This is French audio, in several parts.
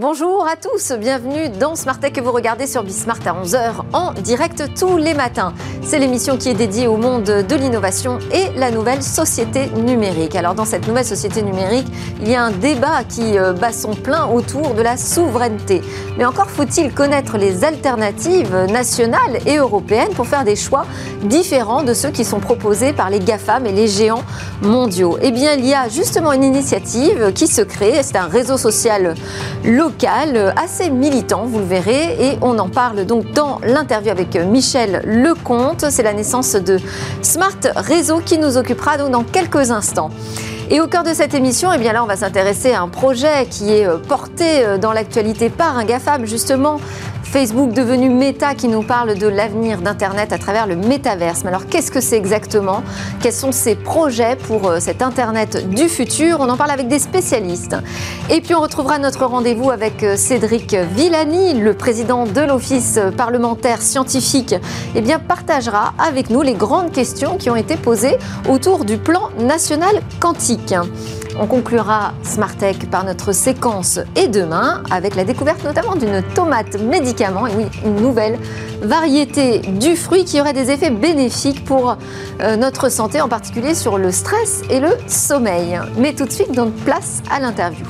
Bonjour à tous, bienvenue dans Smart Tech que vous regardez sur Bismart à 11h en direct tous les matins. C'est l'émission qui est dédiée au monde de l'innovation et la nouvelle société numérique. Alors dans cette nouvelle société numérique, il y a un débat qui euh, bat son plein autour de la souveraineté. Mais encore faut-il connaître les alternatives nationales et européennes pour faire des choix différents de ceux qui sont proposés par les GAFAM et les géants mondiaux. Eh bien, il y a justement une initiative qui se crée, c'est un réseau social local local, assez militant, vous le verrez, et on en parle donc dans l'interview avec Michel Lecomte. C'est la naissance de Smart Réseau qui nous occupera donc dans quelques instants. Et au cœur de cette émission, eh bien là, on va s'intéresser à un projet qui est porté dans l'actualité par un GAFAM, justement, Facebook devenu Meta qui nous parle de l'avenir d'Internet à travers le métaverse. Mais alors qu'est-ce que c'est exactement? Quels sont ses projets pour euh, cet Internet du futur? On en parle avec des spécialistes. Et puis on retrouvera notre rendez-vous avec euh, Cédric Villani, le président de l'Office parlementaire scientifique, eh bien partagera avec nous les grandes questions qui ont été posées autour du plan national quantique. On conclura Smartech par notre séquence et demain avec la découverte notamment d'une tomate médicament, et oui, une nouvelle variété du fruit qui aurait des effets bénéfiques pour euh, notre santé, en particulier sur le stress et le sommeil. Mais tout de suite, donc place à l'interview.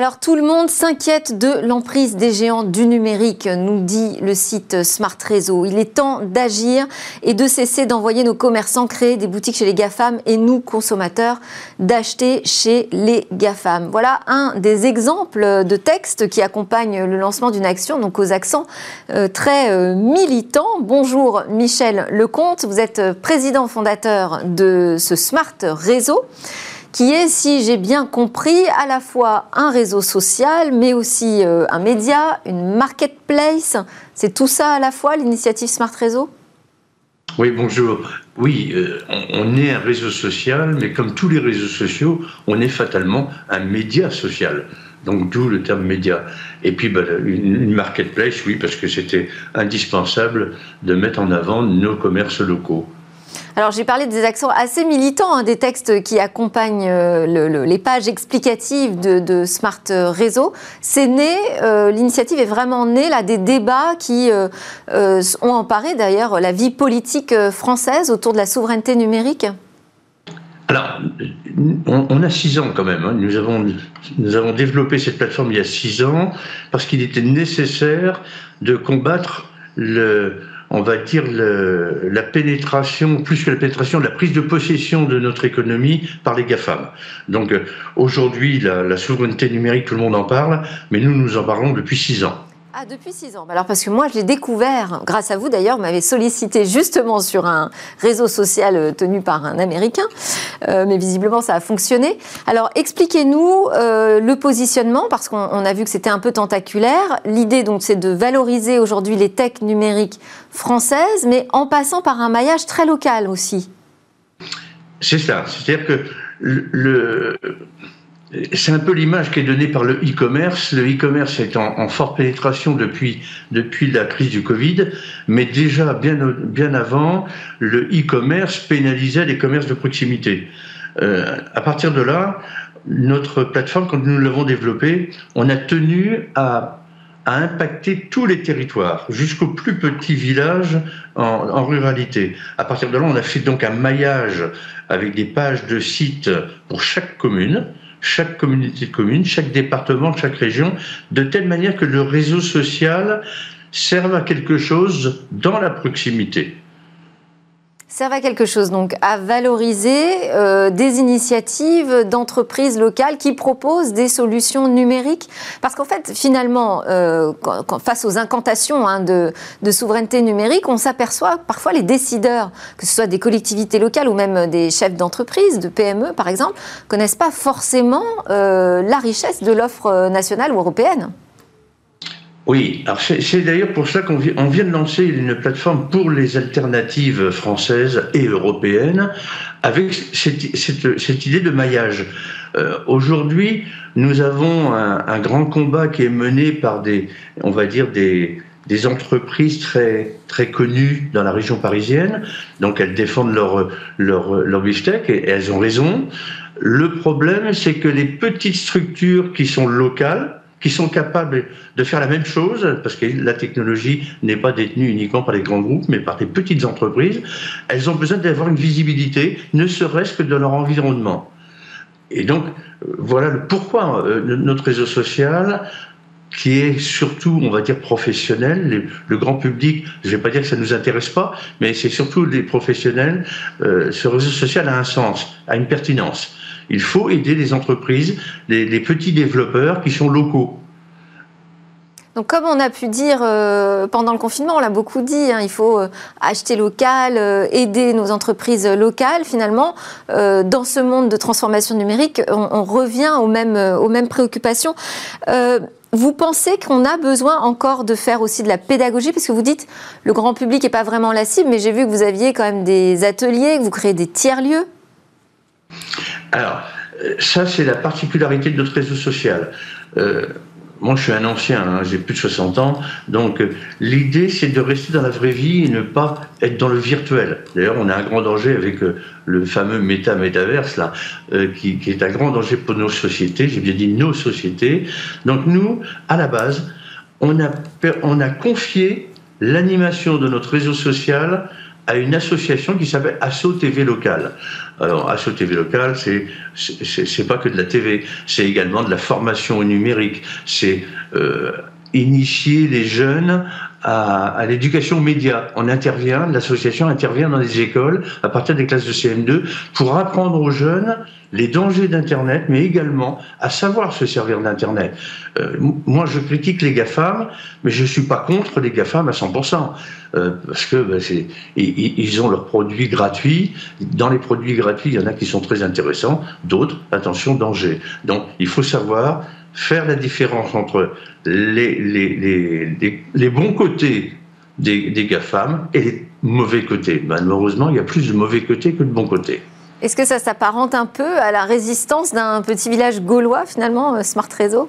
Alors tout le monde s'inquiète de l'emprise des géants du numérique, nous dit le site Smart Réseau. Il est temps d'agir et de cesser d'envoyer nos commerçants créer des boutiques chez les GAFAM et nous, consommateurs, d'acheter chez les GAFAM. Voilà un des exemples de textes qui accompagnent le lancement d'une action, donc aux accents euh, très euh, militants. Bonjour Michel Lecomte, vous êtes président fondateur de ce Smart Réseau qui est, si j'ai bien compris, à la fois un réseau social, mais aussi euh, un média, une marketplace. C'est tout ça à la fois, l'initiative Smart Réseau? Oui, bonjour. Oui, euh, on, est un réseau social, mais comme tous les réseaux sociaux, on est fatalement un média social. Donc d'où le terme média. Et puis bah, une, marketplace, oui, parce que c'était indispensable de mettre en avant nos commerces locaux. Alors j'ai parlé des accents assez militants, hein, des textes qui accompagnent euh, les pages explicatives de, Smart Réseau. C'est né, euh, l'initiative est vraiment née là des débats qui euh, ont emparé d'ailleurs la vie politique française autour de la souveraineté numérique. Alors, on, a six ans quand même. Hein. Nous, avons, nous avons développé cette plateforme il y a six ans parce qu'il était nécessaire de combattre le, on va dire, la pénétration, plus que la pénétration, la prise de possession de notre économie par les GAFAM. Donc euh, aujourd'hui, la, la souveraineté numérique, tout le monde en parle, mais nous, nous en parlons depuis six ans. Ah, depuis six ans. Alors, parce que moi, je l'ai découvert, grâce à vous d'ailleurs, vous m'avez sollicité justement sur un réseau social euh, tenu par un Américain, euh, mais visiblement, ça a fonctionné. Alors, expliquez-nous euh, le positionnement, parce qu'on a vu que c'était un peu tentaculaire. L'idée, donc, c'est de valoriser aujourd'hui les techs numériques françaises, mais en passant par un maillage très local aussi. C'est ça. C'est-à-dire que le c'est un peu l'image qui est donnée par le e-commerce. Le e-commerce est en, forte pénétration depuis, depuis la crise du Covid, mais déjà bien, bien avant, le e-commerce pénalisait les commerces de proximité. Euh, à partir de là, notre plateforme, quand nous l'avons développée, on a tenu à à impacter tous les territoires, jusqu'au plus petit village en, en, ruralité. À partir de là, on a fait donc un maillage avec des pages de sites pour chaque commune, chaque communauté de communes, chaque département, chaque région, de telle manière que le réseau social serve à quelque chose dans la proximité servent à quelque chose, donc à valoriser euh, des initiatives d'entreprises locales qui proposent des solutions numériques. Parce qu'en fait, finalement, euh, face aux incantations hein, de, souveraineté numérique, on s'aperçoit parfois les décideurs, que ce soit des collectivités locales ou même des chefs d'entreprise, de PME par exemple, connaissent pas forcément euh, la richesse de l'offre nationale ou européenne. Oui, alors c'est d'ailleurs pour ça qu'on vient, de lancer une plateforme pour les alternatives françaises et européennes avec cette, idée de maillage. Euh, aujourd'hui, nous avons un, grand combat qui est mené par des, on va dire des, entreprises très connues dans la région parisienne. Donc elles défendent leur leur leur et elles ont raison. Le problème, c'est que les petites structures qui sont locales qui sont capables de faire la même chose, parce que la technologie n'est pas détenue uniquement par les grands groupes, mais par les petites entreprises, elles ont besoin d'avoir une visibilité, ne serait-ce que dans leur environnement. Et donc, voilà le pourquoi euh, notre réseau social, qui est surtout, on va dire, professionnel. Le, grand public, je ne vais pas dire que ça ne nous intéresse pas, mais c'est surtout les professionnels. Euh, ce réseau social a un sens, a une pertinence. Il faut aider les entreprises, les, petits développeurs qui sont locaux. Donc, comme on a pu dire euh, pendant le confinement, on l'a beaucoup dit, hein, il faut euh, acheter local, euh, aider nos entreprises locales. Finalement, dans ce monde de transformation numérique, on, revient aux mêmes, aux mêmes préoccupations. Vous pensez qu'on a besoin encore de faire aussi de la pédagogie? Parce que vous dites le grand public n'est pas vraiment la cible, mais j'ai vu que vous aviez quand même des ateliers, que vous créez des tiers-lieux. Alors, euh, ça, c'est la particularité de notre réseau social. Euh, moi, je suis un ancien, hein, j'ai plus de 60 ans, donc euh, l'idée, c'est de rester dans la vraie vie et ne pas être dans le virtuel. D'ailleurs, on a un grand danger avec le fameux méta-métaverse, là, qui, est un grand danger pour nos sociétés, j'ai bien dit nos sociétés. Donc nous, à la base, on a, on confié l'animation de notre réseau social à une association qui s'appelle Asso TV Local. Alors, Asso TV Local, c'est c'est pas que de la TV, c'est également de la formation au numérique, c'est euh, initier les jeunes à, l'éducation média. On intervient, l'association intervient dans les écoles à partir des classes de CM2 pour apprendre aux jeunes les dangers d'Internet, mais également à savoir se servir d'Internet. Euh, moi, je critique les GAFAM, mais je suis pas contre les GAFAM à 100%, euh, parce que ben, ils, ont leurs produits gratuits. Dans les produits gratuits, il y en a qui sont très intéressants, d'autres, attention, danger. Donc, il faut savoir faire la différence entre les, les, les, bons côtés des, des GAFAM et les mauvais côtés. Malheureusement, il y a plus de mauvais côtés que de bons côtés. Est-ce que ça s'apparente un peu à la résistance d'un petit village gaulois, finalement, euh, Smart Réseau?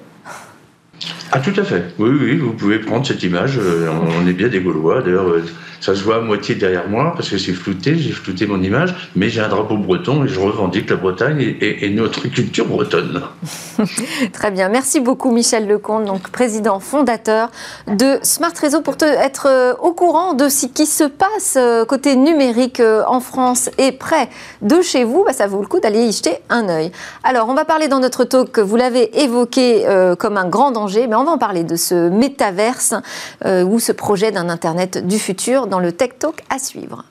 Ah tout à fait. Oui, oui, vous pouvez prendre cette image. Euh, on est bien des Gaulois. D'ailleurs, euh, ça se voit à moitié derrière moi parce que c'est flouté, j'ai flouté mon image, mais j'ai un drapeau breton et je revendique la Bretagne et, notre culture bretonne. Très bien, merci beaucoup Michel Lecomte, donc président fondateur de Smart Réseau pour te, être euh, au courant de ce qui se passe euh, côté numérique euh, en France et près de chez vous. Bah, ça vaut le coup d'aller y jeter un œil. Alors, on va parler dans notre talk, vous l'avez évoqué comme un grand danger, mais on va en parler de ce métaverse ou ce projet d'un Internet du futur dans le Tech Talk à suivre.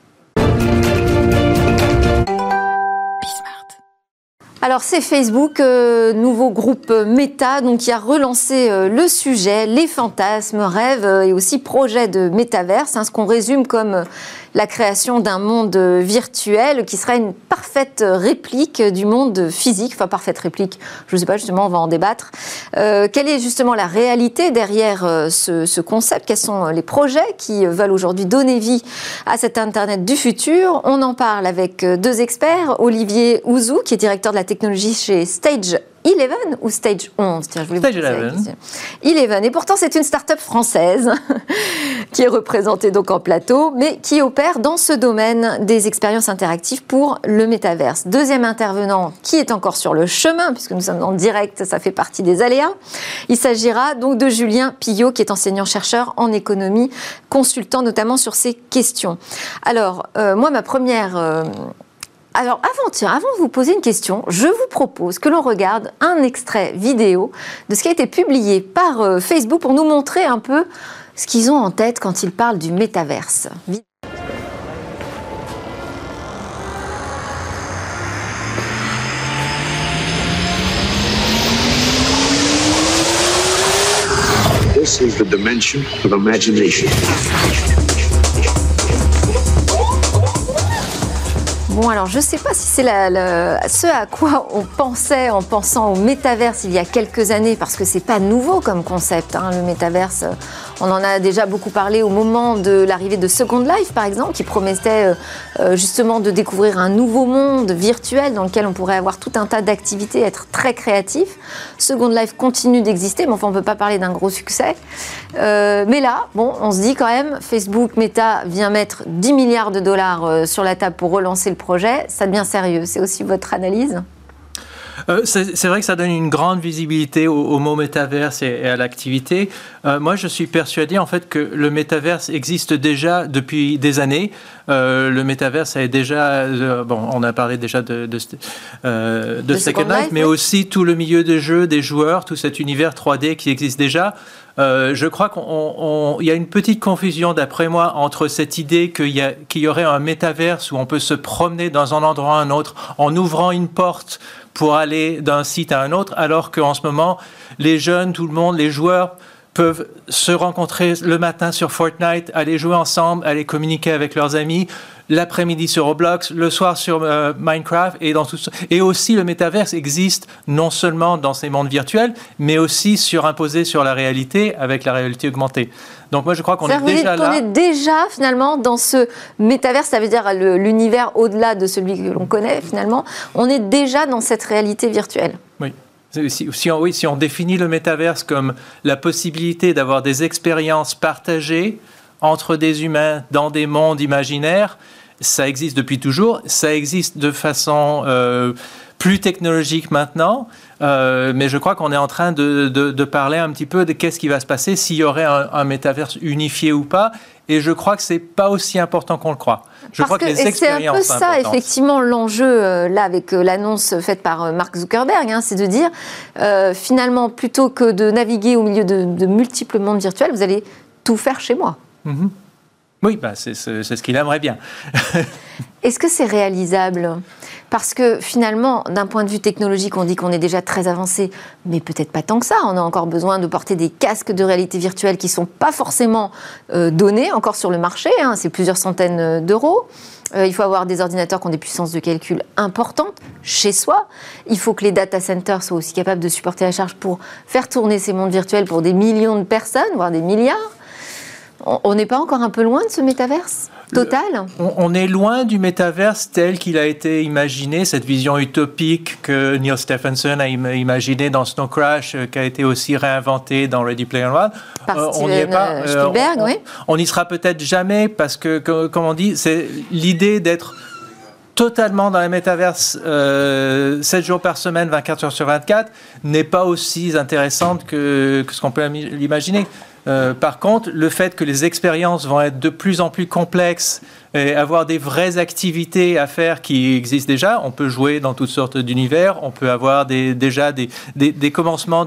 Alors c'est Facebook, euh, nouveau groupe Meta, donc qui a relancé euh, le sujet, les fantasmes, rêves euh, et aussi projets de métaverse, hein, ce qu'on résume comme la création d'un monde virtuel qui serait une parfaite réplique du monde physique, enfin parfaite réplique, je ne sais pas justement, on va en débattre. Euh, quelle est justement la réalité derrière euh, ce, concept? Quels sont les projets qui veulent aujourd'hui donner vie à cet Internet du futur? On en parle avec deux experts, Olivier Ouzou, qui est directeur de la technologie chez Stage Eleven ou Stage 11 Tiens, je voulais Stage Eleven. Eleven. Et pourtant, c'est une start-up française qui est représentée donc en plateau, mais qui opère dans ce domaine des expériences interactives pour le métaverse. Deuxième intervenant qui est encore sur le chemin, puisque nous sommes en direct, ça fait partie des aléas. Il s'agira donc de Julien Pillot, qui est enseignant-chercheur en économie, consultant notamment sur ces questions. Alors, euh, moi, ma première... Euh, alors, avant, de vous poser une question, je vous propose que l'on regarde un extrait vidéo de ce qui a été publié par euh, Facebook pour nous montrer un peu ce qu'ils ont en tête quand ils parlent du métaverse. This is dimension of imagination. Bon, alors je ne sais pas si c'est ce à quoi on pensait en pensant au métaverse il y a quelques années, parce que c'est pas nouveau comme concept. Hein, le métaverse, On en a déjà beaucoup parlé au moment de l'arrivée de Second Life, par exemple, qui promettait justement de découvrir un nouveau monde virtuel dans lequel on pourrait avoir tout un tas d'activités, être très créatif. Second Life continue d'exister, mais enfin, on ne peut pas parler d'un gros succès. mais là, bon, on se dit quand même, Facebook, Meta vient mettre 10 milliards de dollars sur la table pour relancer le projet. Ça devient sérieux. C'est aussi votre analyse? Euh, c'est vrai que ça donne une grande visibilité au, mot métaverse et, à l'activité. Euh, moi, je suis persuadé en fait que le métaverse existe déjà depuis des années. Euh, le métaverse est déjà, bon, on a parlé déjà de, de, Second Life, mais aussi tout le milieu des jeux, des joueurs, tout cet univers 3D qui existe déjà. Je crois qu'il y a une petite confusion, d'après moi, entre cette idée qu'il y, y, aurait un métaverse où on peut se promener dans un endroit à un autre en ouvrant une porte pour aller d'un site à un autre, alors qu'en ce moment, les jeunes, tout le monde, les joueurs peuvent se rencontrer le matin sur Fortnite, aller jouer ensemble, aller communiquer avec leurs amis, l'après-midi sur Roblox, le soir sur euh, Minecraft et dans tout ça. Et aussi le métaverse existe non seulement dans ces mondes virtuels, mais aussi surimposé sur la réalité avec la réalité augmentée. Donc moi je crois qu'on est, déjà là. On est déjà finalement dans ce métaverse, ça veut dire l'univers au-delà de celui que l'on connaît finalement. On est déjà dans cette réalité virtuelle. Oui. Si, on, oui, si on définit le métaverse comme la possibilité d'avoir des expériences partagées entre des humains dans des mondes imaginaires, ça existe depuis toujours. Ça existe de façon euh, plus technologique maintenant, euh, mais je crois qu'on est en train de, de, parler un petit peu de qu'est-ce qui va se passer s'il y aurait un, un métaverse unifié ou pas. Et je crois que c'est pas aussi important qu'on le croit. Je crois que, c'est un peu ça, effectivement, l'enjeu euh, là avec l'annonce faite par Mark Zuckerberg, hein, c'est de dire finalement plutôt que de naviguer au milieu de, de multiples mondes virtuels, vous allez tout faire chez moi. Mhm. Oui, bah c'est ce qu'il aimerait bien. Est-ce que c'est réalisable? Parce que finalement, d'un point de vue technologique, on dit qu'on est déjà très avancé, mais peut-être pas tant que ça. On a encore besoin de porter des casques de réalité virtuelle qui ne sont pas forcément euh, donnés encore sur le marché. Hein. c'est plusieurs centaines euh, d'euros. Euh, il faut avoir des ordinateurs qui ont des puissances de calcul importantes chez soi. Il faut que les data centers soient aussi capables de supporter la charge pour faire tourner ces mondes virtuels pour des millions de personnes, voire des milliards. On n'est pas encore un peu loin de ce métaverse total on, est loin du métaverse tel qu'il a été imaginé, cette vision utopique que Neil Stephenson a imaginé dans Snow Crash, euh, qui a été aussi réinventé dans Ready Player One. Par euh, on n'y est pas. Euh, Spielberg, oui. On n'y sera peut-être jamais parce que, comme on dit, c'est l'idée d'être totalement dans le métaverse 7 jours par semaine, 24 heures sur 24, n'est pas aussi intéressante que, que ce qu'on peut l'imaginer. Euh, par contre, le fait que les expériences vont être de plus en plus complexes et avoir des vraies activités à faire qui existent déjà, on peut jouer dans toutes sortes d'univers, on peut avoir déjà des, commencements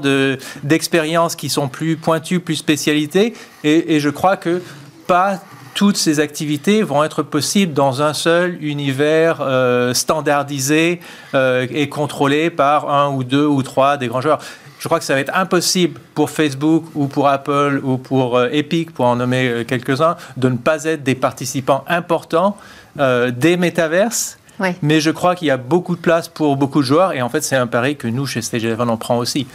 d'expériences qui sont plus pointues, plus spécialités, et, je crois que pas toutes ces activités vont être possibles dans un seul univers euh, standardisé euh, et contrôlé par un ou deux ou trois des grands joueurs je crois que ça va être impossible pour Facebook ou pour Apple ou pour euh, Epic, pour en nommer euh, quelques-uns, de ne pas être des participants importants euh, des métaverses. Mais je crois qu'il y a beaucoup de place pour beaucoup de joueurs et en fait c'est un pari que nous chez Stage 11 on prend aussi.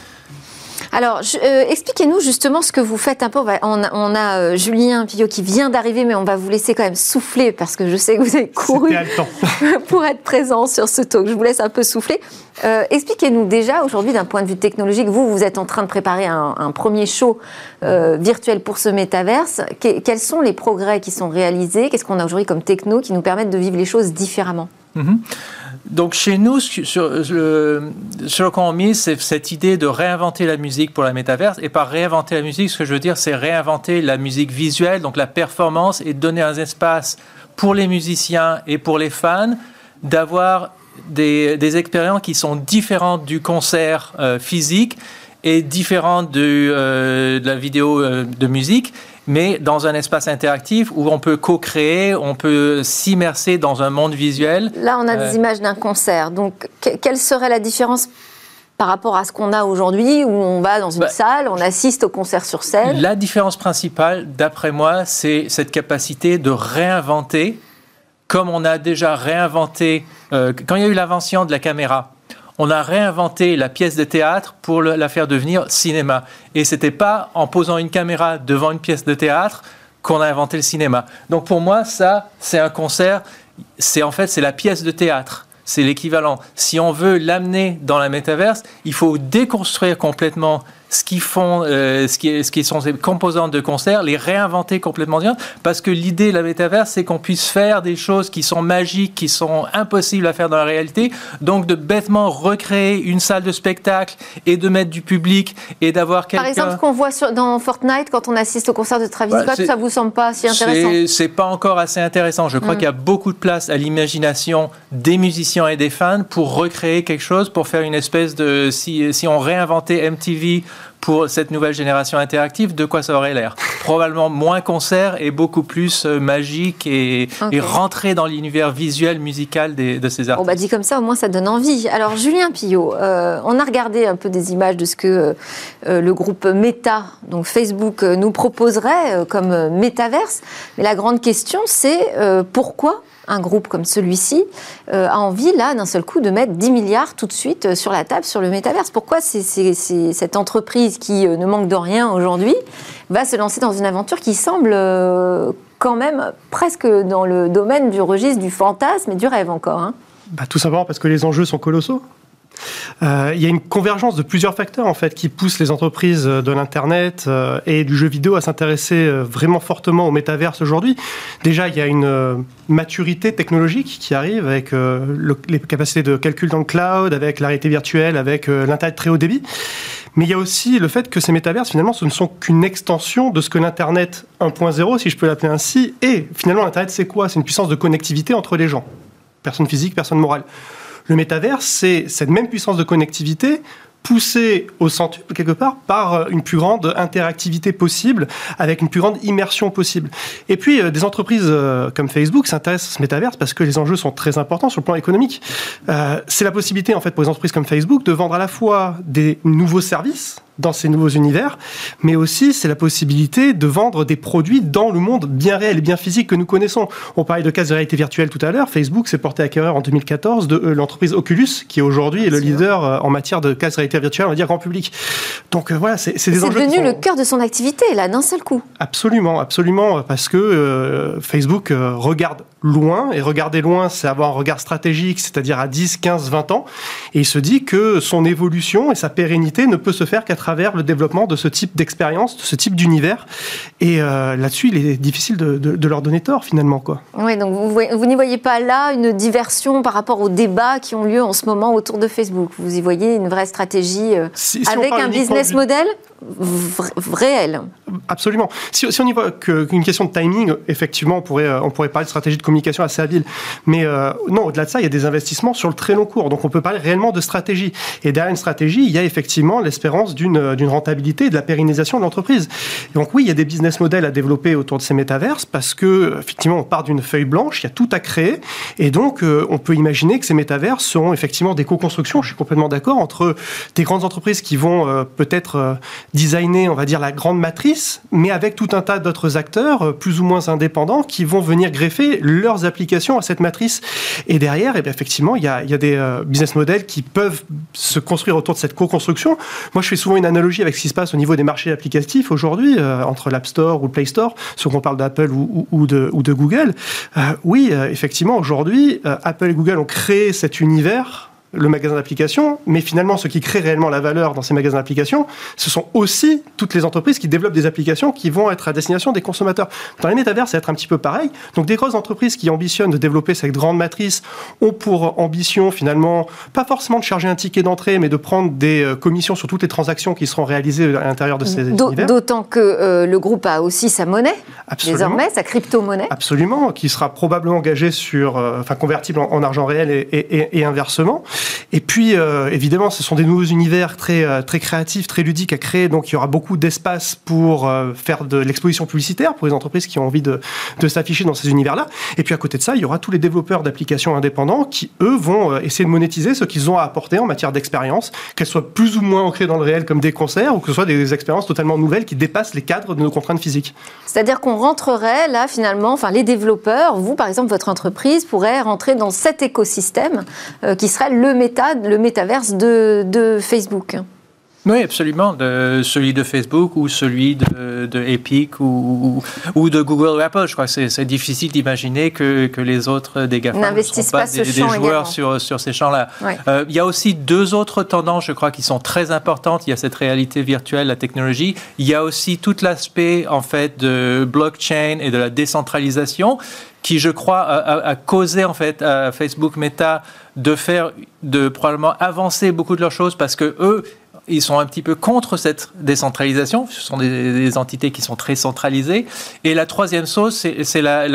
Alors, euh, expliquez-nous justement ce que vous faites un peu. On a, euh, Julien Pillot qui vient d'arriver, mais on va vous laisser quand même souffler parce que je sais que vous avez couru pour être présent sur ce talk. Je vous laisse un peu souffler. Euh, expliquez-nous déjà aujourd'hui, d'un point de vue technologique, vous, vous êtes en train de préparer un, premier show virtuel pour ce métaverse. quels sont les progrès qui sont réalisés? Qu'est-ce qu'on a aujourd'hui comme techno qui nous permettent de vivre les choses différemment? Mm-hmm. Donc chez nous, sur, le, sur mise, c'est cette idée de réinventer la musique pour la métaverse. Et par réinventer la musique, ce que je veux dire, c'est réinventer la musique visuelle, donc la performance, et donner un espace pour les musiciens et pour les fans d'avoir des, expériences qui sont différentes du concert euh, physique et différentes euh, de la vidéo euh, de musique mais dans un espace interactif où on peut co-créer, on peut s'immerser dans un monde visuel. Là, on a des euh, images d'un concert. Donc, quelle serait la différence par rapport à ce qu'on a aujourd'hui, où on va dans une bah, salle, on assiste au concert sur scène? La différence principale, d'après moi, c'est cette capacité de réinventer, comme on a déjà réinventé, euh, quand il y a eu l'invention de la caméra, on a réinventé la pièce de théâtre pour la faire devenir cinéma. Et c'était pas en posant une caméra devant une pièce de théâtre qu'on a inventé le cinéma. Donc pour moi, ça, c'est un concert. C'est en fait, c'est la pièce de théâtre c'est l'équivalent. Si on veut l'amener dans la métaverse, il faut déconstruire complètement ce qui font, euh, ce, qui, ce qui sont ces composantes de concert, les réinventer complètement parce que l'idée de la métaverse, c'est qu'on puisse faire des choses qui sont magiques, qui sont impossibles à faire dans la réalité, donc de bêtement recréer une salle de spectacle et de mettre du public et d'avoir quelqu'un... Par exemple, ce qu'on voit dans Fortnite quand on assiste au concert de Travis Scott, ça vous semble pas si intéressant? C'est pas encore assez intéressant. Je crois hmm. qu'il y a beaucoup de place à l'imagination des musiciens et des fans pour recréer quelque chose, pour faire une espèce de... Si, si on réinventait MTV pour cette nouvelle génération interactive, de quoi ça aurait l'air Probablement moins concert et beaucoup plus euh, magique et, rentrer dans l'univers visuel, musical de ces artistes. On bah dit comme ça, au moins ça donne envie. Alors Julien Pillot, euh, on a regardé un peu des images de ce que euh, le groupe Meta, donc Facebook, nous proposerait comme métaverse. Mais la grande question, c'est pourquoi un groupe comme celui-ci euh, a envie, là, d'un seul coup, de mettre 10 milliards tout de suite euh, sur la table sur le métaverse Pourquoi cette entreprise qui euh, ne manque de rien aujourd'hui va se lancer dans une aventure qui semble quand même presque dans le domaine du registre du fantasme et du rêve encore hein? Bah, Tout simplement parce que les enjeux sont colossaux. Euh, il y a une convergence de plusieurs facteurs en fait qui poussent les entreprises de l'internet euh, et du jeu vidéo à s'intéresser euh, vraiment fortement au métaverse aujourd'hui. Déjà, il y a une maturité technologique qui arrive avec les capacités de calcul dans le cloud, avec la réalité virtuelle, avec l'internet très haut débit. Mais il y a aussi le fait que ces métaverses, finalement, ce ne sont qu'une extension de ce que l'Internet 1.0, si je peux l'appeler ainsi, est. Finalement, l'Internet, c'est quoi? C'est une puissance de connectivité entre les gens. Personne physique, personne morale. Le métaverse, c'est cette même puissance de connectivité poussée au centuple quelque part par euh, une plus grande interactivité possible, avec une plus grande immersion possible. Et puis, euh, des entreprises euh, comme Facebook s'intéressent à ce métaverse parce que les enjeux sont très importants sur le plan économique. c'est la possibilité, en fait, pour les entreprises comme Facebook de vendre à la fois des nouveaux services, dans ces nouveaux univers, mais aussi c'est la possibilité de vendre des produits dans le monde bien réel et bien physique que nous connaissons. On parlait de casques de réalité virtuelle tout à l'heure. Facebook s'est porté acquéreur en 2014 de euh, l'entreprise Oculus, qui aujourd'hui est le leader euh, en matière de casques de réalité virtuelle, on va dire grand public. Donc euh, voilà, c'est des enjeux. C'est devenu le cœur de son activité là, d'un seul coup. Absolument, absolument, parce que Facebook regarde loin et regarder loin, c'est avoir un regard stratégique, c'est-à-dire à 10, 15, 20 ans, et il se dit que son évolution et sa pérennité ne peut se faire qu'à travers le développement de ce type d'expérience, de ce type d'univers. Et euh, là-dessus, il est difficile de, leur donner tort finalement. Quoi. Oui, donc vous, vous n'y voyez pas là une diversion par rapport aux débats qui ont lieu en ce moment autour de Facebook. Vous y voyez une vraie stratégie euh, avec un business model réel. Absolument. Si, on y voit qu'une question de timing, effectivement, on pourrait, euh, on pourrait parler de stratégie de communication assez habile. Mais non, au-delà de ça, il y a des investissements sur le très long cours. Donc on peut parler réellement de stratégie. Et derrière une stratégie, il y a effectivement l'espérance d'une euh, d'une rentabilité et de la pérennisation de l'entreprise. Donc oui, il y a des business models à développer autour de ces métaverses parce que effectivement on part d'une feuille blanche, il y a tout à créer et donc euh, on peut imaginer que ces métaverses seront effectivement des co-constructions, je suis complètement d'accord, entre des grandes entreprises qui vont euh, peut-être designer, on va dire, la grande matrice, mais avec tout un tas d'autres acteurs plus ou moins indépendants qui vont venir greffer leurs applications à cette matrice. Et derrière, et eh bien, effectivement, il y a, il y a des business models qui peuvent se construire autour de cette co-construction. Moi, je fais souvent une analogie avec ce qui se passe au niveau des marchés applicatifs aujourd'hui, euh, entre l'App Store ou le Play Store, ce qu'on parle d'Apple ou, de, ou, de, Google. Euh, oui, euh, effectivement, aujourd'hui, Apple et Google ont créé cet univers le magasin d'applications, mais finalement, ce qui crée réellement la valeur dans ces magasins d'applications, ce sont aussi toutes les entreprises qui développent des applications qui vont être à destination des consommateurs. Dans les métavers, ça va être un petit peu pareil. Donc, des grosses entreprises qui ambitionnent de développer cette grande matrice ont pour ambition, finalement, pas forcément de charger un ticket d'entrée, mais de prendre des euh, commissions sur toutes les transactions qui seront réalisées à l'intérieur de ces univers. D'autant que euh, le groupe a aussi sa monnaie, désormais, sa crypto-monnaie. Absolument, qui sera probablement engagée sur, euh, enfin, convertible en, argent réel et, et inversement. Et puis, euh, évidemment, ce sont des nouveaux univers très, euh, très créatifs, très ludiques à créer. Donc, il y aura beaucoup d'espace pour euh, faire de l'exposition publicitaire pour les entreprises qui ont envie de, de s'afficher dans ces univers-là. Et puis, à côté de ça, il y aura tous les développeurs d'applications indépendants qui, eux, vont essayer de monétiser ce qu'ils ont à apporter en matière d'expérience, qu'elles soient plus ou moins ancrées dans le réel comme des concerts ou que ce soit des expériences totalement nouvelles qui dépassent les cadres de nos contraintes physiques. C'est-à-dire qu'on rentrerait là, finalement, enfin, les développeurs, vous, par exemple, votre entreprise pourrait rentrer dans cet écosystème qui serait le le méta, le métaverse de Facebook. Oui, absolument. De, celui de Facebook ou celui de, de Epic ou, ou, de Google ou Apple. Je crois que c'est difficile d'imaginer que, que, les autres des GAFA n'investissent pas, des, des, joueurs sur, sur ces champs-là. Euh, il y a aussi deux autres tendances, je crois, qui sont très importantes. Il y a cette réalité virtuelle, la technologie. Il y a aussi tout l'aspect, en fait, de blockchain et de la décentralisation qui, je crois, a, a, causé en fait à Facebook Meta de faire, de probablement avancer beaucoup de leurs choses parce que eux, ils sont un petit peu contre cette décentralisation. Ce sont des, entités qui sont très centralisées. Et la troisième chose, c'est la,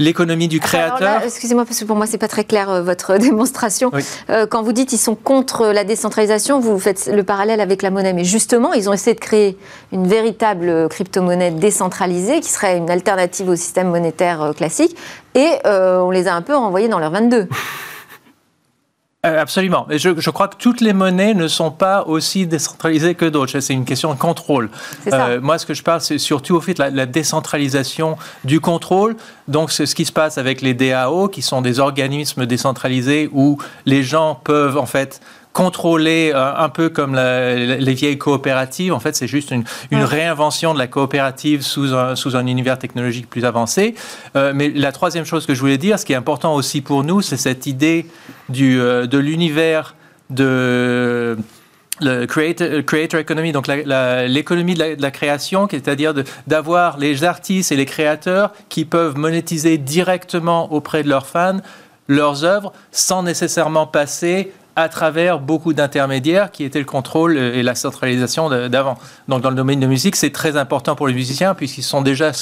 l'économie du créateur. Excusez-moi parce que pour moi c'est pas très clair euh, votre démonstration. Euh, quand vous dites ils sont contre la décentralisation, vous faites le parallèle avec la monnaie, mais justement ils ont essayé de créer une véritable crypto-monnaie décentralisée qui serait une alternative au système monétaire euh, classique, et on les a un peu renvoyés dans leur 22. Euh, absolument. Et je, je, crois que toutes les monnaies ne sont pas aussi décentralisées que d'autres. C'est une question de contrôle. Euh, moi, ce que je parle, c'est surtout au fait de la, la, décentralisation du contrôle. Donc, c'est ce qui se passe avec les DAO, qui sont des organismes décentralisés où les gens peuvent, en fait, contrôler euh, un peu comme les vieilles coopératives. En fait, c'est juste une, réinvention de la coopérative sous un, sous un univers technologique plus avancé. Euh, mais la troisième chose que je voulais dire, ce qui est important aussi pour nous, c'est cette idée du, euh, de l'univers de le creator, creator, economy, donc l'économie de, de, la création, c'est-à-dire d'avoir les artistes et les créateurs qui peuvent monétiser directement auprès de leurs fans leurs œuvres sans nécessairement passer à travers beaucoup d'intermédiaires qui étaient le contrôle et la centralisation d'avant. Donc dans le domaine de musique, c'est très important pour les musiciens puisqu'ils sont déjà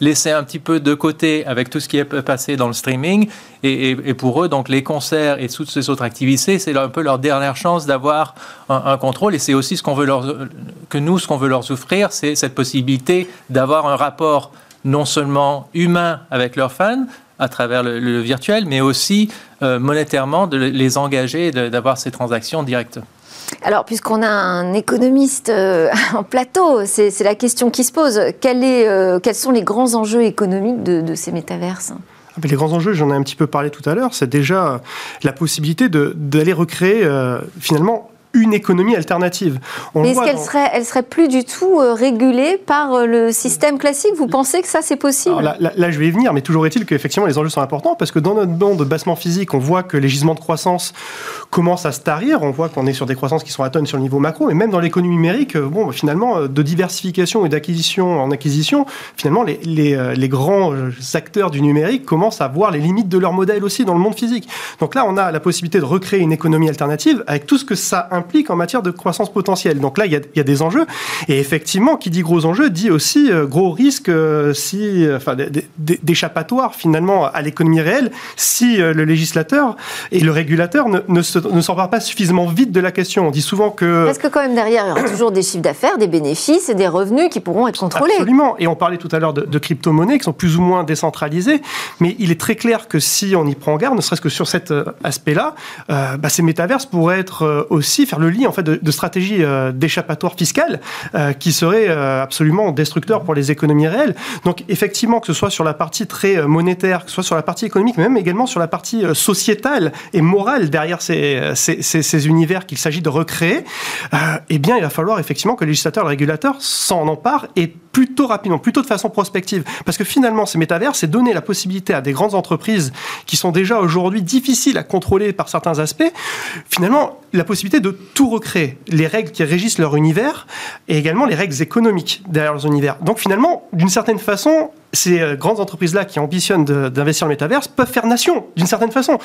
laissés un petit peu de côté avec tout ce qui est passé dans le streaming. Et, pour eux, donc les concerts et toutes ces autres activités, c'est un peu leur dernière chance d'avoir un, contrôle. Et c'est aussi ce qu'on veut leur, que nous, ce qu'on veut leur offrir, c'est cette possibilité d'avoir un rapport non seulement humain avec leurs fans, à travers le, virtuel, mais aussi euh, monétairement de les engager et d'avoir ces transactions directes. Alors, puisqu'on a un économiste euh, en plateau, c'est la question qui se pose. Quel est, euh, quels sont les grands enjeux économiques de, ces métaverses? Ah, les grands enjeux, j'en ai un petit peu parlé tout à l'heure, c'est déjà la possibilité d'aller recréer finalement une économie alternative. Mais est-ce qu'elle serait, elle serait plus du tout euh, régulée par euh, le système classique? Vous pensez que ça, c'est possible? Là, je vais y venir, mais toujours est-il qu'effectivement, les enjeux sont importants parce que dans notre bande de bassement physique, on voit que les gisements de croissance commencent à se tarir. On voit qu'on est sur des croissances qui sont à tonnes sur le niveau macro, mais même dans l'économie numérique, euh, bon, finalement, de diversification et d'acquisition en acquisition, finalement, les, les, les, grands acteurs du numérique commencent à voir les limites de leur modèle aussi dans le monde physique. Donc là, on a la possibilité de recréer une économie alternative avec tout ce que ça implique en matière de croissance potentielle. Donc là, il y a, des enjeux. Et effectivement, qui dit gros enjeux dit aussi euh, gros risque euh, si, euh, enfin, d'échappatoire finalement à l'économie réelle si le législateur et le régulateur ne, ne s'emparent pas suffisamment vite de la question. On dit souvent que... Parce que quand même derrière, il y aura toujours des chiffres d'affaires, des bénéfices et des revenus qui pourront être contrôlés. Absolument. Et on parlait tout à l'heure de, crypto-monnaies qui sont plus ou moins décentralisées. Mais il est très clair que si on y prend garde, ne serait-ce que sur cet aspect-là, bah, ces métaverses pourraient être aussi faire le lien en fait de, stratégies euh, d'échappatoire fiscal euh, qui seraient euh, absolument destructeurs pour les économies réelles. Donc effectivement, que ce soit sur la partie très monétaire, que ce soit sur la partie économique, mais même également sur la partie sociétale et morale derrière ces, ces, univers qu'il s'agit de recréer, eh bien il va falloir effectivement que le législateur, le régulateur s'en empare et plutôt rapidement, plutôt de façon prospective. Parce que finalement, ces métavers, c'est donner la possibilité à des grandes entreprises qui sont déjà aujourd'hui difficiles à contrôler par certains aspects, finalement, la possibilité de tout recréer. Les règles qui régissent leur univers et également les règles économiques derrière leurs univers. Donc finalement, d'une certaine façon, ces euh, grandes entreprises-là qui ambitionnent d'investir dans le métaverse peuvent faire nation, d'une certaine façon.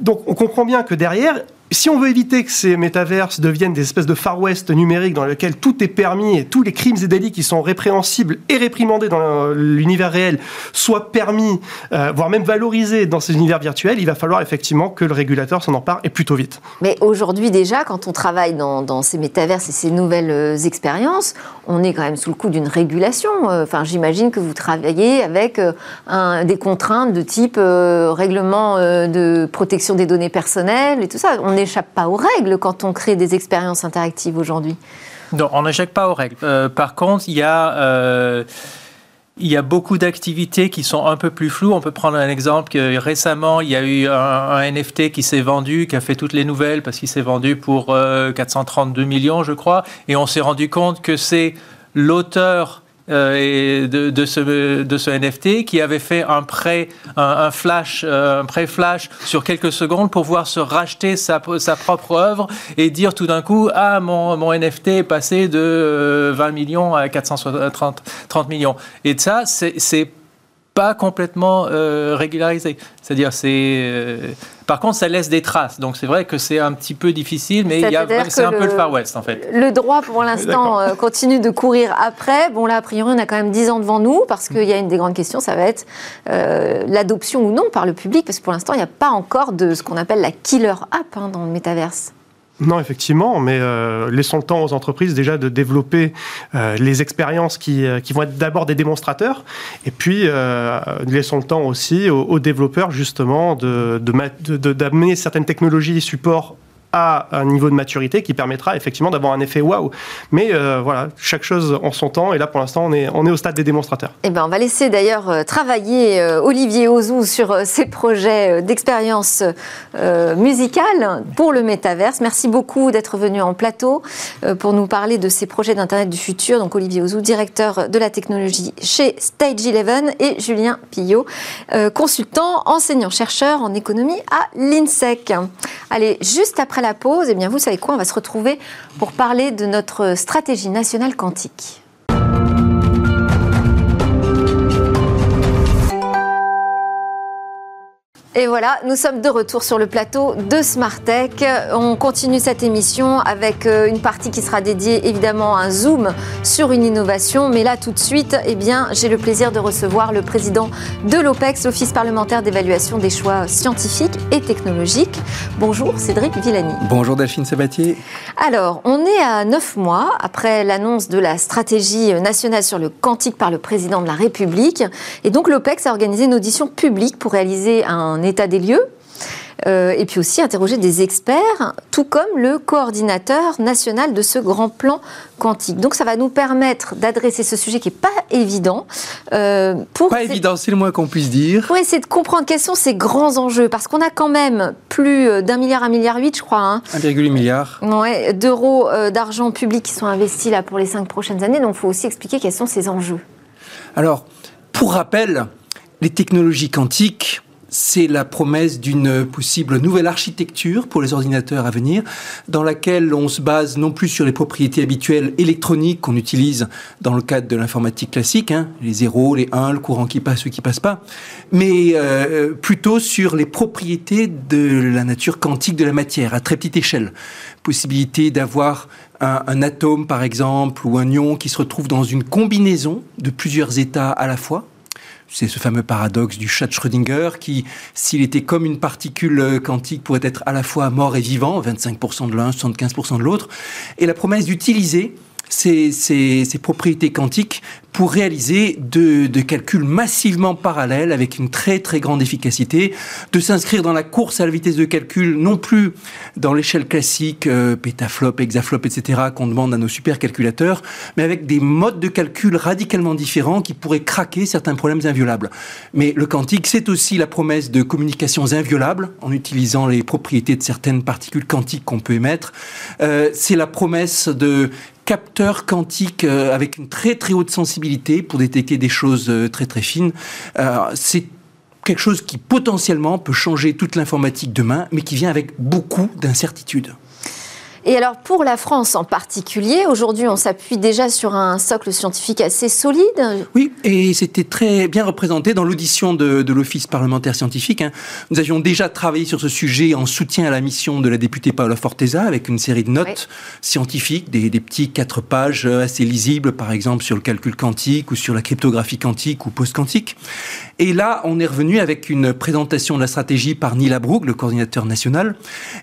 Donc on comprend bien que derrière, si on veut éviter que ces métaverses deviennent des espèces de Far West numériques dans lesquels tout est permis et tous les crimes et délits qui sont répréhensibles et réprimandés dans l'univers réel soient permis, euh, voire même valorisés dans ces univers virtuels, il va falloir effectivement que le régulateur s'en empare et plutôt vite. Mais aujourd'hui déjà, quand on travaille dans, ces métaverses et ces nouvelles euh, expériences, on est quand même sous le coup d'une régulation. Enfin, j'imagine que vous travaillez avec euh, des contraintes de type euh, règlement euh, de protection des données personnelles et tout ça. On n'échappe pas aux règles quand on crée des expériences interactives aujourd'hui. Non, on n'échappe pas aux règles. par contre, il y a il y a beaucoup d'activités qui sont un peu plus floues. On peut prendre un exemple récemment, il y a eu un, NFT qui s'est vendu, qui a fait toutes les nouvelles parce qu'il s'est vendu pour 432 euh, millions, je crois. Et on s'est rendu compte que c'est l'auteur euh, de, ce, NFT qui avait fait un prêt, un, flash, euh, flash sur quelques secondes pour pouvoir se racheter sa, propre œuvre et dire tout d'un coup ah mon, NFT est passé de 20 euh, millions à 430 30 millions. Et ça, c'est pas complètement régularisé. C'est-à-dire, c'est par contre, ça laisse des traces. Donc c'est vrai que c'est un petit peu difficile, mais c'est un peu le Far West en fait. Le droit, pour l'instant, euh, continue de courir après. Bon, là, a priori, on a quand même 10 ans devant nous, parce qu'il y a une des grandes questions, ça va être euh, l'adoption ou non par le public, parce que pour l'instant, il n'y a pas encore de ce qu'on appelle la killer app hein, dans le métaverse. Non, effectivement, mais euh, laissons le temps aux entreprises déjà de développer euh, les expériences qui, euh, qui, vont être d'abord des démonstrateurs, et puis laissons le temps aussi aux, développeurs justement d'amener de, certaines technologies support à un niveau de maturité qui permettra effectivement d'avoir un effet waouh. Mais euh, voilà, chaque chose en son temps. Et là, pour l'instant, on est, on est au stade des démonstrateurs. Et eh ben, on va laisser d'ailleurs euh, travailler euh, Olivier Ozou sur ses projets d'expérience musicale pour le métaverse. Merci beaucoup d'être venu en plateau pour nous parler de ces projets d'Internet du futur. Donc, Olivier Ozou, directeur de la technologie chez Stage 11 et Julien Pillot, consultant, enseignant-chercheur en économie à l'INSEC. Allez, juste après la pause, et eh bien vous savez quoi, on va se retrouver pour parler de notre stratégie nationale quantique. Et voilà, nous sommes de retour sur le plateau de Smartech. On continue cette émission avec euh, une partie qui sera dédiée évidemment à un zoom sur une innovation. Mais là, tout de suite, eh bien, j'ai le plaisir de recevoir le président de l'OPEX, l'Office parlementaire d'évaluation des choix scientifiques et technologiques. Bonjour, Cédric Villani. Bonjour, Delphine Sabatier. Alors, on est à neuf mois après l'annonce de la stratégie nationale sur le quantique par le président de la République. Et donc, l'OPEX a organisé une audition publique pour réaliser un état des lieux. Euh, et puis aussi interroger des experts, tout comme le coordinateur national de ce grand plan quantique. Donc ça va nous permettre d'adresser ce sujet qui n'est pas évident. Euh, pour pas évident, c'est le moins qu'on puisse dire. Pour essayer de comprendre quels sont ces grands enjeux, parce qu'on a quand même plus d'un milliard, un milliard huit, je crois. Hein, 1,8 milliard. Ouais, d'euros euh, d'argent public qui sont investis là pour les cinq prochaines années. Donc il faut aussi expliquer quels sont ces enjeux. Alors, pour rappel, les technologies quantiques c'est la promesse d'une possible nouvelle architecture pour les ordinateurs à venir, dans laquelle on se base non plus sur les propriétés habituelles électroniques qu'on utilise dans le cadre de l'informatique classique, hein, les zéros, les 1, le courant qui passe, ou qui passe pas, mais euh, plutôt sur les propriétés de la nature quantique de la matière à très petite échelle. Possibilité d'avoir un, atome, par exemple, ou un ion qui se retrouve dans une combinaison de plusieurs états à la fois, c'est ce fameux paradoxe du chat de Schrödinger qui, s'il était comme une particule euh, quantique, pourrait être à la fois mort et vivant, 25% de l'un, 75% de l'autre. Et la promesse d'utiliser ces, ces, propriétés quantiques pour réaliser de, de, calculs massivement parallèles avec une très très grande efficacité, de s'inscrire dans la course à la vitesse de calcul, non plus dans l'échelle classique, euh, pétaflop, hexaflop, etc., qu'on demande à nos supercalculateurs, mais avec des modes de calcul radicalement différents qui pourraient craquer certains problèmes inviolables. Mais le quantique, c'est aussi la promesse de communications inviolables en utilisant les propriétés de certaines particules quantiques qu'on peut émettre. Euh, c'est la promesse de capteurs quantiques euh, avec une très très haute sensibilité pour détecter des choses euh, très très fines. Euh, c'est quelque chose qui potentiellement peut changer toute l'informatique demain, mais qui vient avec beaucoup d'incertitudes. Et alors pour la France en particulier, aujourd'hui on s'appuie déjà sur un socle scientifique assez solide. Oui, et c'était très bien représenté dans l'audition de, l'Office parlementaire scientifique. Hein. Nous avions déjà travaillé sur ce sujet en soutien à la mission de la députée Paola Forteza avec une série de notes scientifiques, des, des, petits quatre pages assez lisibles par exemple sur le calcul quantique ou sur la cryptographie quantique ou post-quantique. Et là on est revenu avec une présentation de la stratégie par Neil Abrook, le coordinateur national,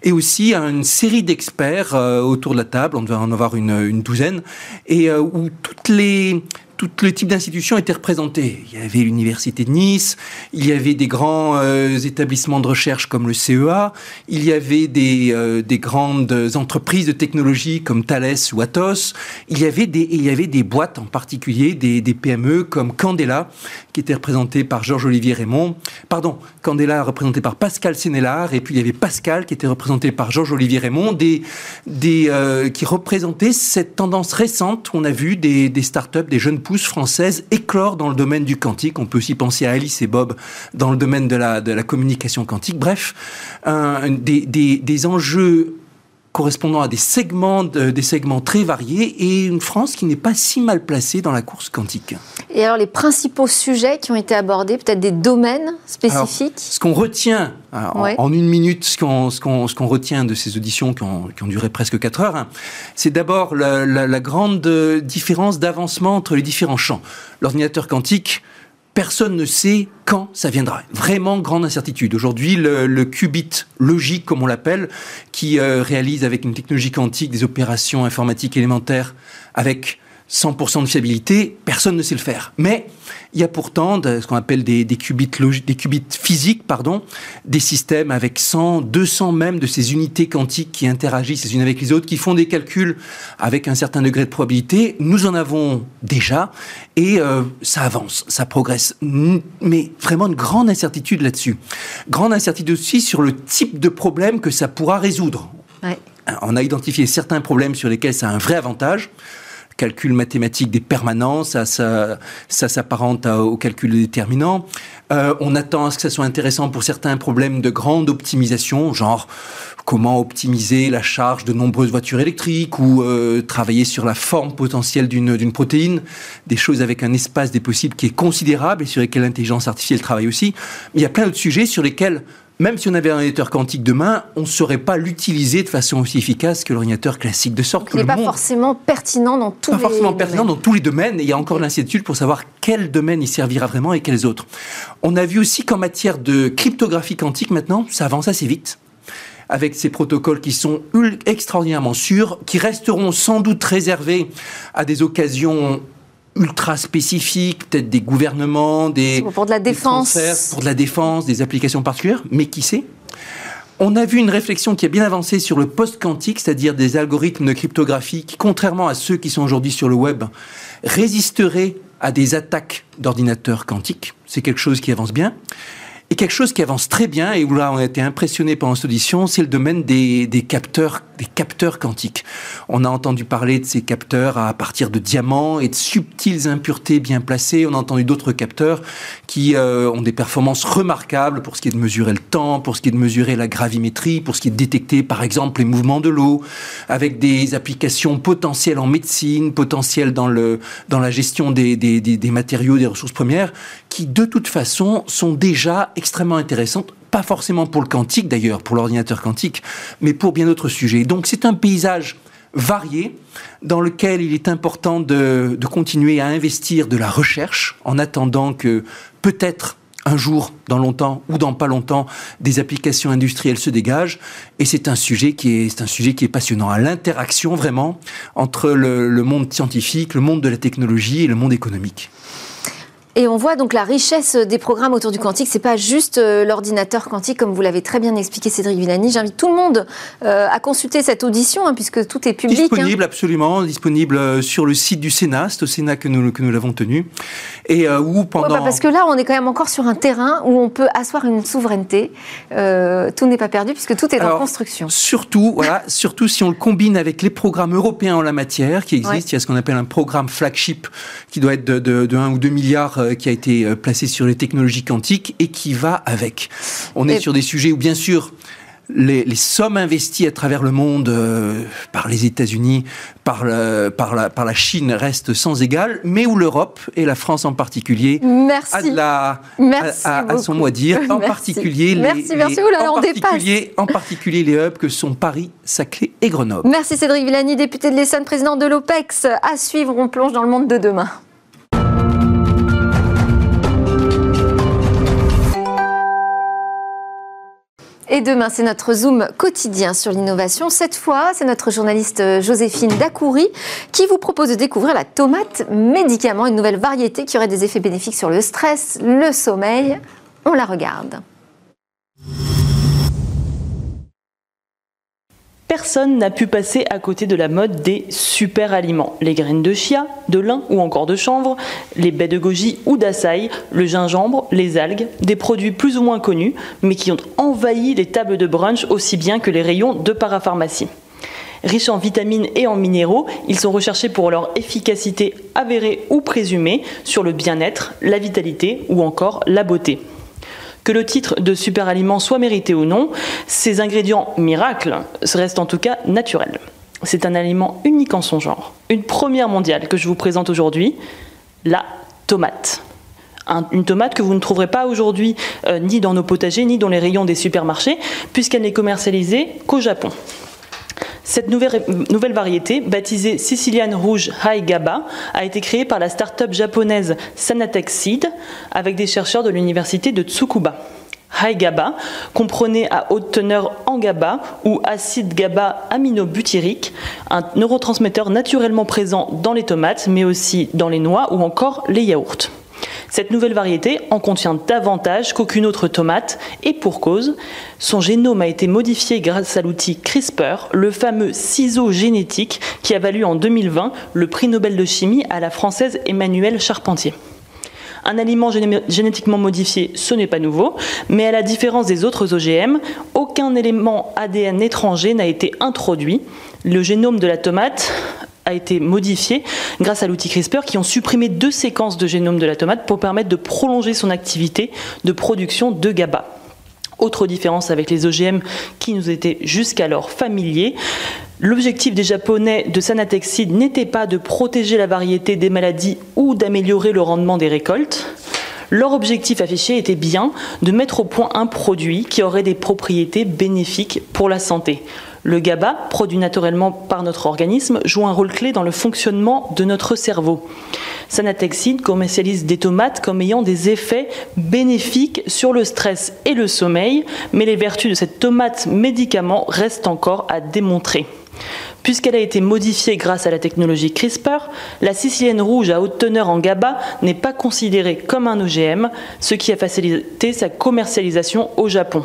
et aussi une série d'experts euh, autour de la table, on devait en avoir une, douzaine, et euh, où toutes les, tout le type d'institutions étaient représentées. Il y avait l'université de Nice, il y avait des grands euh, établissements de recherche comme le CEA, il y avait des, euh, des, grandes entreprises de technologie comme Thales ou Atos, il y avait des, il y avait des boîtes en particulier, des, PME comme Candela, qui était représentée par Georges-Olivier Raymond, pardon, Candela représenté par Pascal Sénélard, et puis il y avait Pascal qui était représenté par Georges-Olivier Raymond, euh, qui représentaient cette tendance récente. On a vu des, des startups, des jeunes pousses françaises éclore dans le domaine du quantique. On peut aussi penser à Alice et Bob dans le domaine de la, communication quantique. Bref, des enjeux correspondant à des segments, des segments très variés et une France qui n'est pas si mal placée dans la course quantique. Et alors les principaux sujets qui ont été abordés, peut-être des domaines spécifiques? Ce qu'on retient en, une minute, ce qu'on ce retient de ces auditions qui ont, qui ont duré presque 4 heures, hein, c'est d'abord la, la, la grande différence d'avancement entre les différents champs. L'ordinateur quantique, personne ne sait quand ça viendra. Vraiment grande incertitude. Aujourd'hui, le, qubit logique, comme on l'appelle, qui euh, réalise avec une technologie quantique des opérations informatiques élémentaires avec 100% de fiabilité, personne ne sait le faire. Mais il y a pourtant ce qu'on appelle des, qubits, des qubits physiques, pardon, des systèmes avec 100, 200 même de ces unités quantiques qui interagissent les unes avec les autres, qui font des calculs avec un certain degré de probabilité. Nous en avons déjà et euh, ça avance, ça progresse. Mais vraiment une grande incertitude là-dessus. Grande incertitude aussi sur le type de problème que ça pourra résoudre. On a identifié certains problèmes sur lesquels ça a un vrai avantage calcul mathématique des permanences, ça, ça, s'apparente au calcul des déterminants. Euh, on attend à ce que ça soit intéressant pour certains problèmes de grande optimisation, genre comment optimiser la charge de nombreuses voitures électriques ou euh, travailler sur la forme potentielle d'une protéine, des choses avec un espace des possibles qui est considérable et sur lesquels l'intelligence artificielle travaille aussi. Il y a plein d'autres sujets sur lesquels même si on avait un ordinateur quantique demain, on ne saurait pas l'utiliser de façon aussi efficace que l'ordinateur classique. De sorte que il n'est pas forcément pertinent dans tous pas les forcément domaines. pertinent dans tous les domaines. Et il y a encore l'incertitude pour savoir quel domaine il servira vraiment et quels autres. On a vu aussi qu'en matière de cryptographie quantique, maintenant, ça avance assez vite avec ces protocoles qui sont extraordinairement sûrs, qui resteront sans doute réservés à des occasions ultra spécifiques, peut-être des gouvernements, des pour de la défense, pour de la défense, des applications particulières, mais qui sait? On a vu une réflexion qui a bien avancé sur le post-quantique, c'est-à-dire des algorithmes de cryptographie qui, contrairement à ceux qui sont aujourd'hui sur le web, résisteraient à des attaques d'ordinateurs quantiques. C'est quelque chose qui avance bien. Et quelque chose qui avance très bien, et où là on a été impressionné pendant cette audition, c'est le domaine des, capteurs, des capteurs quantiques. On a entendu parler de ces capteurs à partir de diamants et de subtiles impuretés bien placées. On a entendu d'autres capteurs qui euh, ont des performances remarquables pour ce qui est de mesurer le temps, pour ce qui est de mesurer la gravimétrie, pour ce qui est de détecter par exemple les mouvements de l'eau, avec des applications potentielles en médecine, potentielles dans, le, dans la gestion des, des, des matériaux, des ressources premières, qui de toute façon sont déjà extrêmement intéressantes, pas forcément pour le quantique d'ailleurs, pour l'ordinateur quantique, mais pour bien d'autres sujets. Donc c'est un paysage varié dans lequel il est important de, continuer à investir de la recherche en attendant que peut-être un jour, dans longtemps ou dans pas longtemps, des applications industrielles se dégagent. Et c'est un sujet qui est, un sujet qui est passionnant. À l'interaction vraiment entre le monde scientifique, le monde de la technologie et le monde économique. Et on voit donc la richesse des programmes autour du quantique. C'est pas juste euh, l'ordinateur quantique, comme vous l'avez très bien expliqué, Cédric Villani. J'invite tout le monde euh, à consulter cette audition, hein, puisque tout est public. Disponible, hein. absolument, disponible euh, sur le site du Sénat. C'est au Sénat que nous, que nous l'avons tenu. Et euh, où pendant. Ouais, bah parce que là, on est quand même encore sur un terrain où on peut asseoir une souveraineté. Euh, tout n'est pas perdu, puisque tout est Alors, en construction. Surtout, voilà, surtout si on le combine avec les programmes européens en la matière qui existent. Ouais. Il y a ce qu'on appelle un programme flagship qui doit être de, de, de 1 ou 2 milliards euh, qui a été euh, placé sur les technologies quantiques et qui va avec. On est Et- sur des sujets où, bien sûr, les, les sommes investies à travers le monde euh, par les États-Unis, par, le- par, la, par la Chine restent sans égal, mais où l'Europe et la France en particulier Merci. a, de la, Merci a- a- a son mot à dire, en Merci. particulier les, Merci, merci. les- là là, en on dépasse. particulier, en particulier les hubs que sont Paris, Saclay et Grenoble. Merci Cédric Villani, député de l'Essonne, président de l'OPEX. À suivre, on plonge dans le monde de demain. Et demain, c'est notre Zoom quotidien sur l'innovation. Cette fois, c'est notre journaliste euh, Joséphine Dacoury qui vous propose de découvrir la tomate médicament, une nouvelle variété qui aurait des effets bénéfiques sur le stress, le sommeil. On la regarde. Personne n'a pu passer à côté de la mode des super aliments. Les graines de chia, de lin ou encore de chanvre, les baies de goji ou d'açaï, le gingembre, les algues, des produits plus ou moins connus, mais qui ont envahi les tables de brunch aussi bien que les rayons de parapharmacie. Riches en vitamines et en minéraux, ils sont recherchés pour leur efficacité avérée ou présumée sur le bien-être, la vitalité ou encore la beauté. Que le titre de super aliment soit mérité ou non, ces ingrédients miracles restent en tout cas naturels. C'est un aliment unique en son genre, une première mondiale que je vous présente aujourd'hui, la tomate. une tomate que vous ne trouverez pas aujourd'hui euh, ni dans nos potagers ni dans les rayons des supermarchés, puisqu'elle n'est commercialisée qu'au Japon. Cette nouvelle, variété, baptisée Sicilian Rouge High GABA, a été créée par la start-up japonaise Sanatech Seed avec des chercheurs de l'université de Tsukuba. High GABA comprenait à haute teneur en GABA ou acide GABA aminobutyrique, un neurotransmetteur naturellement présent dans les tomates, mais aussi dans les noix ou encore les yaourts. Cette nouvelle variété en contient davantage qu'aucune autre tomate et pour cause, son génome a été modifié grâce à l'outil CRISPR, le fameux ciseau génétique qui a valu en 2020 le prix Nobel de chimie à la française Emmanuelle Charpentier. Un aliment génétiquement modifié, ce n'est pas nouveau, mais à la différence des autres OGM, aucun élément ADN étranger n'a été introduit. Le génome de la tomate a été modifié grâce à l'outil CRISPR qui ont supprimé deux séquences de génome de la tomate pour permettre de prolonger son activité de production de GABA. Autre différence avec les OGM qui nous étaient jusqu'alors familiers, l'objectif des Japonais de Sanatexide n'était pas de protéger la variété des maladies ou d'améliorer le rendement des récoltes. Leur objectif affiché était bien de mettre au point un produit qui aurait des propriétés bénéfiques pour la santé. Le GABA, produit naturellement par notre organisme, joue un rôle clé dans le fonctionnement de notre cerveau. Sanatexide commercialise des tomates comme ayant des effets bénéfiques sur le stress et le sommeil, mais les vertus de cette tomate médicament restent encore à démontrer. Puisqu'elle a été modifiée grâce à la technologie CRISPR, la sicilienne rouge à haute teneur en GABA n'est pas considérée comme un OGM, ce qui a facilité sa commercialisation au Japon.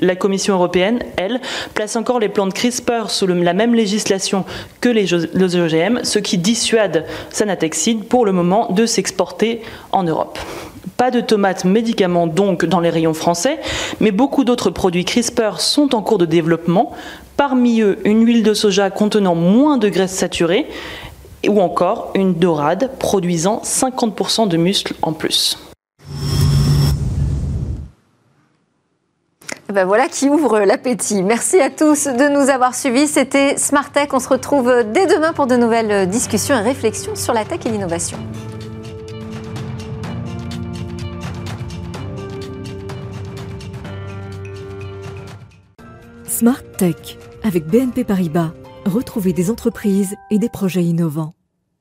La Commission européenne, elle, place encore les plantes CRISPR sous la même législation que les, OGM, ce qui dissuade Sanatexide pour le moment de s'exporter en Europe. Pas de tomates médicaments donc dans les rayons français, mais beaucoup d'autres produits CRISPR sont en cours de développement, parmi eux une huile de soja contenant moins de graisse saturée ou encore une dorade produisant 50% de muscles en plus. Ben voilà qui ouvre l'appétit. Merci à tous de nous avoir suivis. C'était Smart Tech. On se retrouve dès demain pour de nouvelles discussions et réflexions sur la tech et l'innovation. Smart Tech avec BNP Paribas. Retrouvez des entreprises et des projets innovants.